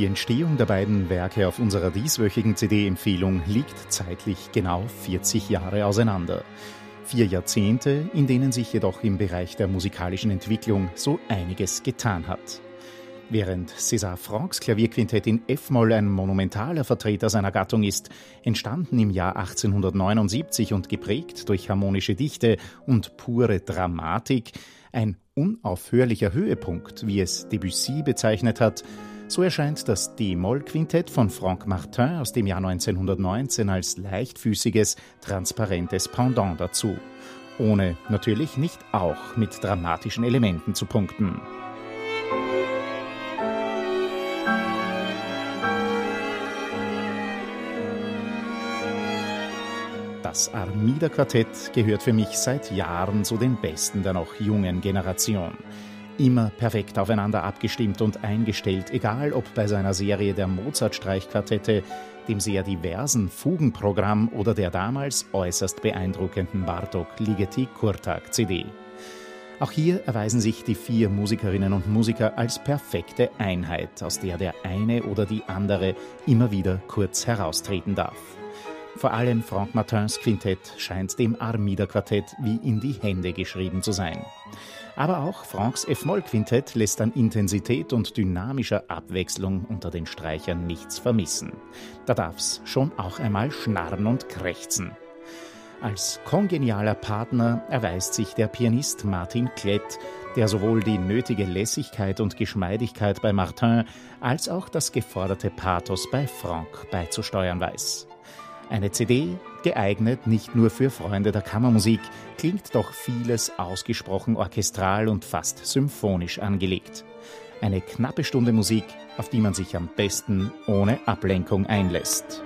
Die Entstehung der beiden Werke auf unserer dieswöchigen CD-Empfehlung liegt zeitlich genau 40 Jahre auseinander. Vier Jahrzehnte, in denen sich jedoch im Bereich der musikalischen Entwicklung so einiges getan hat. Während César Francs Klavierquintett in F-Moll ein monumentaler Vertreter seiner Gattung ist, entstanden im Jahr 1879 und geprägt durch harmonische Dichte und pure Dramatik ein unaufhörlicher Höhepunkt, wie es Debussy bezeichnet hat, so erscheint das D-Moll-Quintett von Franck Martin aus dem Jahr 1919 als leichtfüßiges, transparentes Pendant dazu. Ohne natürlich nicht auch mit dramatischen Elementen zu punkten. Das Armida-Quartett gehört für mich seit Jahren zu den besten der noch jungen Generation immer perfekt aufeinander abgestimmt und eingestellt, egal ob bei seiner Serie der Mozart-Streichquartette, dem sehr diversen Fugenprogramm oder der damals äußerst beeindruckenden Bartok Ligeti Kurtag CD. Auch hier erweisen sich die vier Musikerinnen und Musiker als perfekte Einheit, aus der der eine oder die andere immer wieder kurz heraustreten darf. Vor allem Franck Martins Quintett scheint dem Armida-Quartett wie in die Hände geschrieben zu sein. Aber auch Franks F-Moll-Quintett lässt an Intensität und dynamischer Abwechslung unter den Streichern nichts vermissen. Da darf's schon auch einmal schnarren und krächzen. Als kongenialer Partner erweist sich der Pianist Martin Klett, der sowohl die nötige Lässigkeit und Geschmeidigkeit bei Martin als auch das geforderte Pathos bei Franck beizusteuern weiß. Eine CD, geeignet nicht nur für Freunde der Kammermusik, klingt doch vieles ausgesprochen orchestral und fast symphonisch angelegt. Eine knappe Stunde Musik, auf die man sich am besten ohne Ablenkung einlässt.